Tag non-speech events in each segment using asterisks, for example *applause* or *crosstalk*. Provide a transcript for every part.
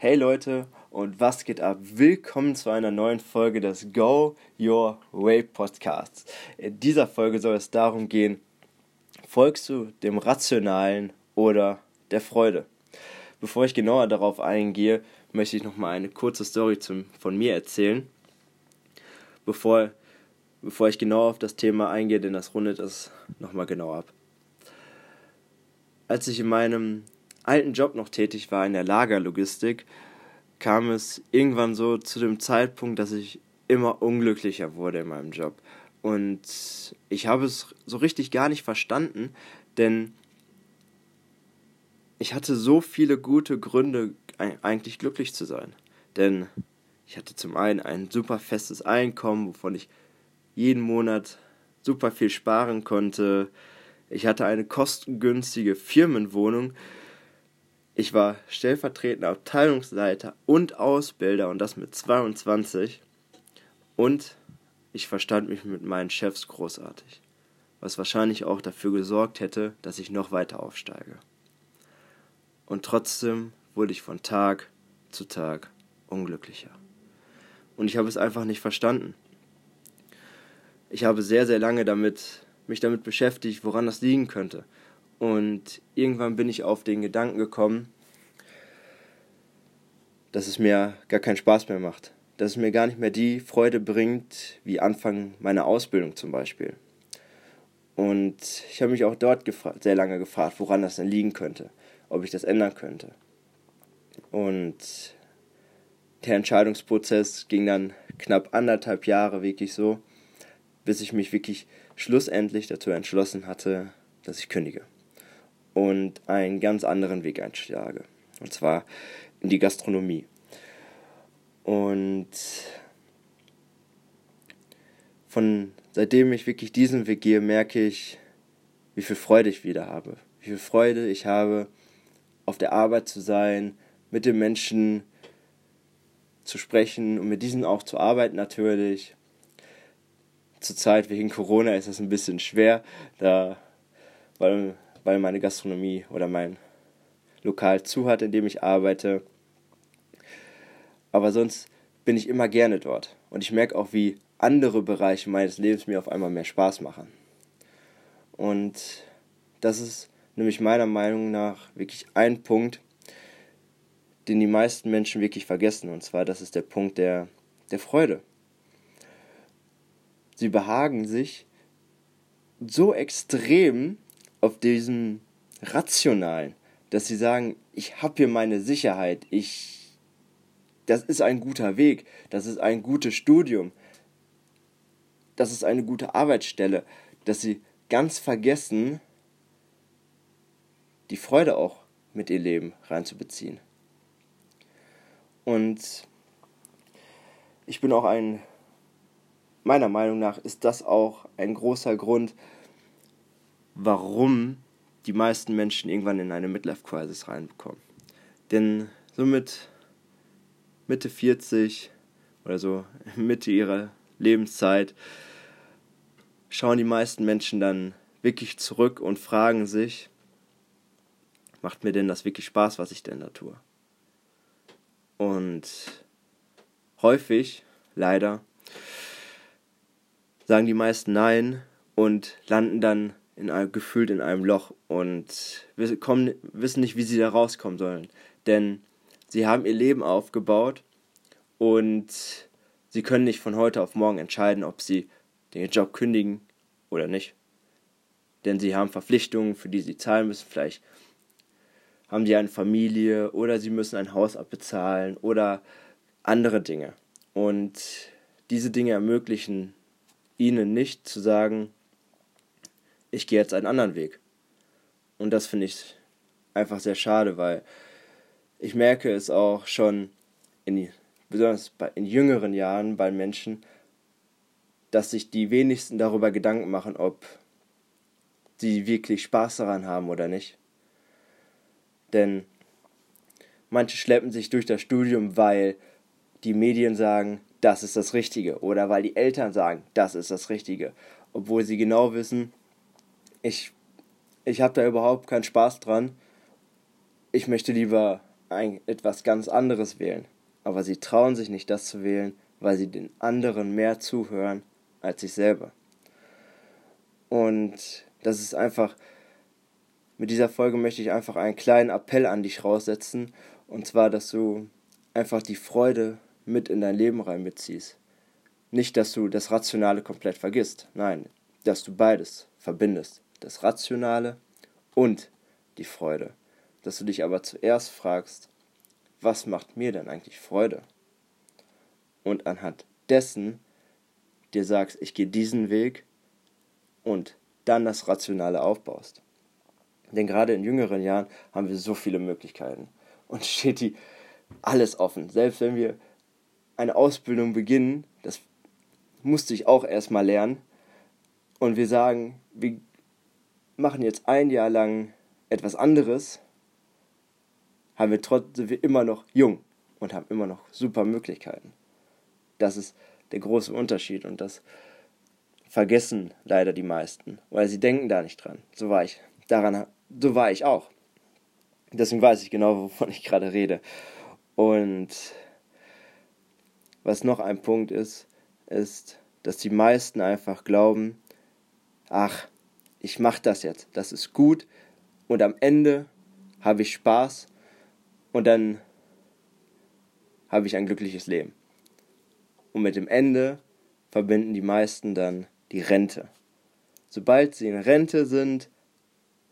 Hey Leute und was geht ab? Willkommen zu einer neuen Folge des Go Your Way Podcasts. In dieser Folge soll es darum gehen, folgst du dem Rationalen oder der Freude? Bevor ich genauer darauf eingehe, möchte ich nochmal eine kurze Story zum, von mir erzählen. Bevor, bevor ich genau auf das Thema eingehe, denn das rundet es nochmal genau ab. Als ich in meinem alten Job noch tätig war in der Lagerlogistik, kam es irgendwann so zu dem Zeitpunkt, dass ich immer unglücklicher wurde in meinem Job. Und ich habe es so richtig gar nicht verstanden, denn ich hatte so viele gute Gründe, eigentlich glücklich zu sein. Denn ich hatte zum einen ein super festes Einkommen, wovon ich jeden Monat super viel sparen konnte. Ich hatte eine kostengünstige Firmenwohnung, ich war stellvertretender Abteilungsleiter und Ausbilder und das mit 22. Und ich verstand mich mit meinen Chefs großartig, was wahrscheinlich auch dafür gesorgt hätte, dass ich noch weiter aufsteige. Und trotzdem wurde ich von Tag zu Tag unglücklicher. Und ich habe es einfach nicht verstanden. Ich habe sehr, sehr lange damit, mich damit beschäftigt, woran das liegen könnte. Und irgendwann bin ich auf den Gedanken gekommen, dass es mir gar keinen Spaß mehr macht. Dass es mir gar nicht mehr die Freude bringt, wie Anfang meiner Ausbildung zum Beispiel. Und ich habe mich auch dort sehr lange gefragt, woran das denn liegen könnte, ob ich das ändern könnte. Und der Entscheidungsprozess ging dann knapp anderthalb Jahre wirklich so, bis ich mich wirklich schlussendlich dazu entschlossen hatte, dass ich kündige und einen ganz anderen Weg einschlage. Und zwar in die Gastronomie. Und von seitdem ich wirklich diesen Weg gehe, merke ich, wie viel Freude ich wieder habe. Wie viel Freude ich habe, auf der Arbeit zu sein, mit den Menschen zu sprechen und mit diesen auch zu arbeiten natürlich. Zurzeit wegen Corona ist das ein bisschen schwer, da weil weil meine Gastronomie oder mein Lokal zu hat, in dem ich arbeite. Aber sonst bin ich immer gerne dort. Und ich merke auch, wie andere Bereiche meines Lebens mir auf einmal mehr Spaß machen. Und das ist nämlich meiner Meinung nach wirklich ein Punkt, den die meisten Menschen wirklich vergessen. Und zwar, das ist der Punkt der, der Freude. Sie behagen sich so extrem auf diesen rationalen, dass sie sagen, ich habe hier meine Sicherheit, ich, das ist ein guter Weg, das ist ein gutes Studium, das ist eine gute Arbeitsstelle, dass sie ganz vergessen, die Freude auch mit ihr Leben reinzubeziehen. Und ich bin auch ein, meiner Meinung nach ist das auch ein großer Grund, warum die meisten Menschen irgendwann in eine Midlife-Crisis reinbekommen. Denn somit Mitte 40 oder so *laughs* Mitte ihrer Lebenszeit schauen die meisten Menschen dann wirklich zurück und fragen sich, macht mir denn das wirklich Spaß, was ich denn da tue? Und häufig, leider, sagen die meisten Nein und landen dann in einem, gefühlt in einem Loch und kommen, wissen nicht, wie sie da rauskommen sollen. Denn sie haben ihr Leben aufgebaut und sie können nicht von heute auf morgen entscheiden, ob sie den Job kündigen oder nicht. Denn sie haben Verpflichtungen, für die sie zahlen müssen. Vielleicht haben sie eine Familie oder sie müssen ein Haus abbezahlen oder andere Dinge. Und diese Dinge ermöglichen ihnen nicht zu sagen, ich gehe jetzt einen anderen Weg. Und das finde ich einfach sehr schade, weil ich merke es auch schon in, besonders bei, in jüngeren Jahren bei Menschen, dass sich die wenigsten darüber Gedanken machen, ob sie wirklich Spaß daran haben oder nicht. Denn manche schleppen sich durch das Studium, weil die Medien sagen, das ist das Richtige, oder weil die Eltern sagen, das ist das Richtige, obwohl sie genau wissen, ich, ich habe da überhaupt keinen Spaß dran. Ich möchte lieber ein, etwas ganz anderes wählen. Aber sie trauen sich nicht, das zu wählen, weil sie den anderen mehr zuhören als sich selber. Und das ist einfach, mit dieser Folge möchte ich einfach einen kleinen Appell an dich raussetzen. Und zwar, dass du einfach die Freude mit in dein Leben rein mitziehst. Nicht, dass du das Rationale komplett vergisst. Nein, dass du beides verbindest. Das Rationale und die Freude. Dass du dich aber zuerst fragst, was macht mir denn eigentlich Freude? Und anhand dessen dir sagst, ich gehe diesen Weg und dann das Rationale aufbaust. Denn gerade in jüngeren Jahren haben wir so viele Möglichkeiten und *laughs* steht die alles offen. Selbst wenn wir eine Ausbildung beginnen, das musste ich auch erstmal lernen, und wir sagen, wir machen jetzt ein Jahr lang etwas anderes, haben wir trotzdem wir immer noch jung und haben immer noch super Möglichkeiten. Das ist der große Unterschied und das vergessen leider die meisten, weil sie denken da nicht dran. So war ich. Daran, so war ich auch. Deswegen weiß ich genau, wovon ich gerade rede. Und was noch ein Punkt ist, ist, dass die meisten einfach glauben, ach, ich mache das jetzt, das ist gut und am Ende habe ich Spaß und dann habe ich ein glückliches Leben. Und mit dem Ende verbinden die meisten dann die Rente. Sobald sie in Rente sind,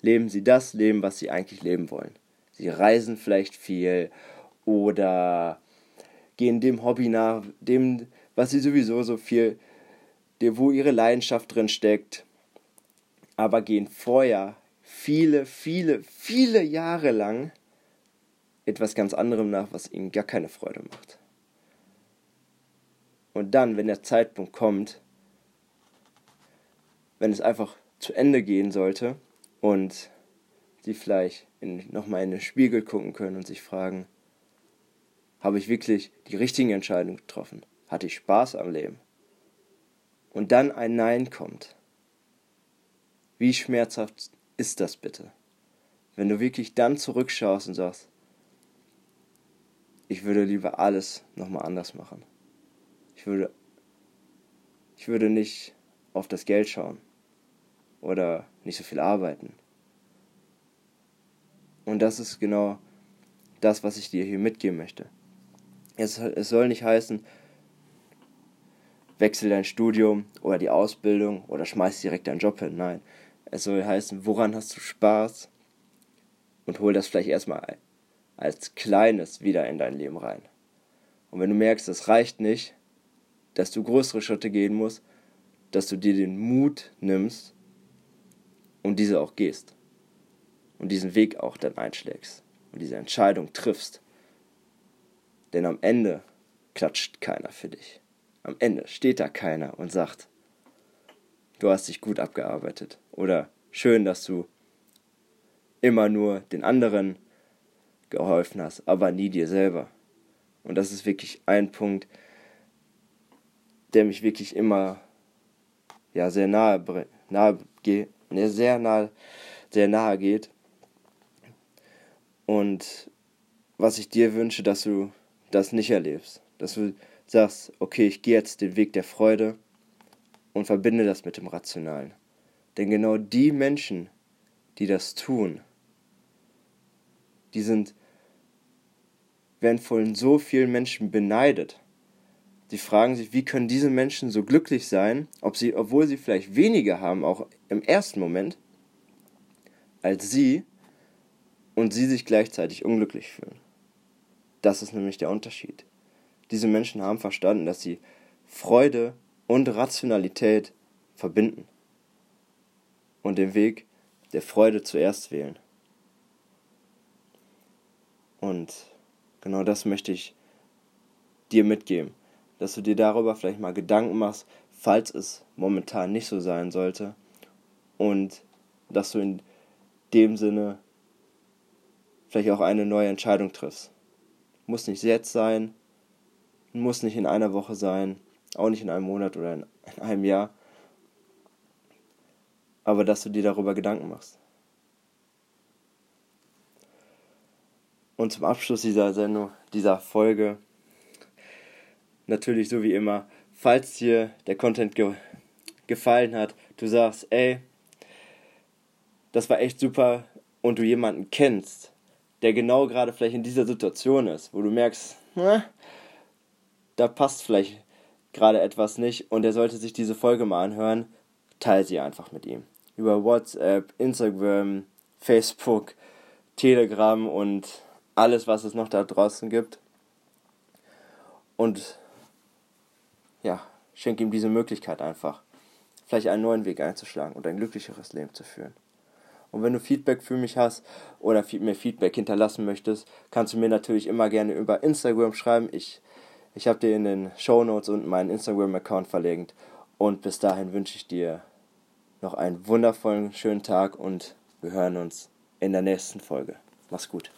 leben sie das Leben, was sie eigentlich leben wollen. Sie reisen vielleicht viel oder gehen dem Hobby nach, dem, was sie sowieso so viel, wo ihre Leidenschaft drin steckt, aber gehen vorher viele, viele, viele Jahre lang etwas ganz anderem nach, was ihnen gar keine Freude macht. Und dann, wenn der Zeitpunkt kommt, wenn es einfach zu Ende gehen sollte und sie vielleicht nochmal in den Spiegel gucken können und sich fragen, habe ich wirklich die richtigen Entscheidungen getroffen? Hatte ich Spaß am Leben? Und dann ein Nein kommt. Wie schmerzhaft ist das bitte? Wenn du wirklich dann zurückschaust und sagst, ich würde lieber alles nochmal anders machen. Ich würde, ich würde nicht auf das Geld schauen oder nicht so viel arbeiten. Und das ist genau das, was ich dir hier mitgeben möchte. Es, es soll nicht heißen, wechsel dein Studium oder die Ausbildung oder schmeiß direkt deinen Job hin. Nein, es soll heißen, woran hast du Spaß und hol das vielleicht erstmal als Kleines wieder in dein Leben rein. Und wenn du merkst, das reicht nicht, dass du größere Schritte gehen musst, dass du dir den Mut nimmst und diese auch gehst. Und diesen Weg auch dann einschlägst und diese Entscheidung triffst. Denn am Ende klatscht keiner für dich. Am Ende steht da keiner und sagt, du hast dich gut abgearbeitet. Oder schön, dass du immer nur den anderen geholfen hast, aber nie dir selber. Und das ist wirklich ein Punkt, der mich wirklich immer ja, sehr nahe, nahe geht, sehr nahe, sehr nahe geht. Und was ich dir wünsche, dass du das nicht erlebst. Dass du sagst, okay, ich gehe jetzt den Weg der Freude und verbinde das mit dem Rationalen. Denn genau die Menschen, die das tun, die sind, werden von so vielen Menschen beneidet. Sie fragen sich, wie können diese Menschen so glücklich sein, ob sie, obwohl sie vielleicht weniger haben, auch im ersten Moment, als sie, und sie sich gleichzeitig unglücklich fühlen. Das ist nämlich der Unterschied. Diese Menschen haben verstanden, dass sie Freude und Rationalität verbinden und den Weg der Freude zuerst wählen. Und genau das möchte ich dir mitgeben, dass du dir darüber vielleicht mal Gedanken machst, falls es momentan nicht so sein sollte und dass du in dem Sinne vielleicht auch eine neue Entscheidung triffst. Muss nicht jetzt sein, muss nicht in einer Woche sein, auch nicht in einem Monat oder in einem Jahr, aber dass du dir darüber Gedanken machst. Und zum Abschluss dieser Sendung, dieser Folge, natürlich so wie immer, falls dir der Content ge gefallen hat, du sagst, ey, das war echt super und du jemanden kennst, der genau gerade vielleicht in dieser Situation ist, wo du merkst, na, da passt vielleicht gerade etwas nicht und er sollte sich diese Folge mal anhören, teile sie einfach mit ihm. Über WhatsApp, Instagram, Facebook, Telegram und alles, was es noch da draußen gibt. Und ja, schenke ihm diese Möglichkeit einfach, vielleicht einen neuen Weg einzuschlagen und ein glücklicheres Leben zu führen. Und wenn du Feedback für mich hast oder mir Feedback hinterlassen möchtest, kannst du mir natürlich immer gerne über Instagram schreiben. Ich, ich habe dir in den Show Notes unten meinen Instagram-Account verlinkt. Und bis dahin wünsche ich dir noch einen wundervollen, schönen Tag und wir hören uns in der nächsten Folge. Mach's gut.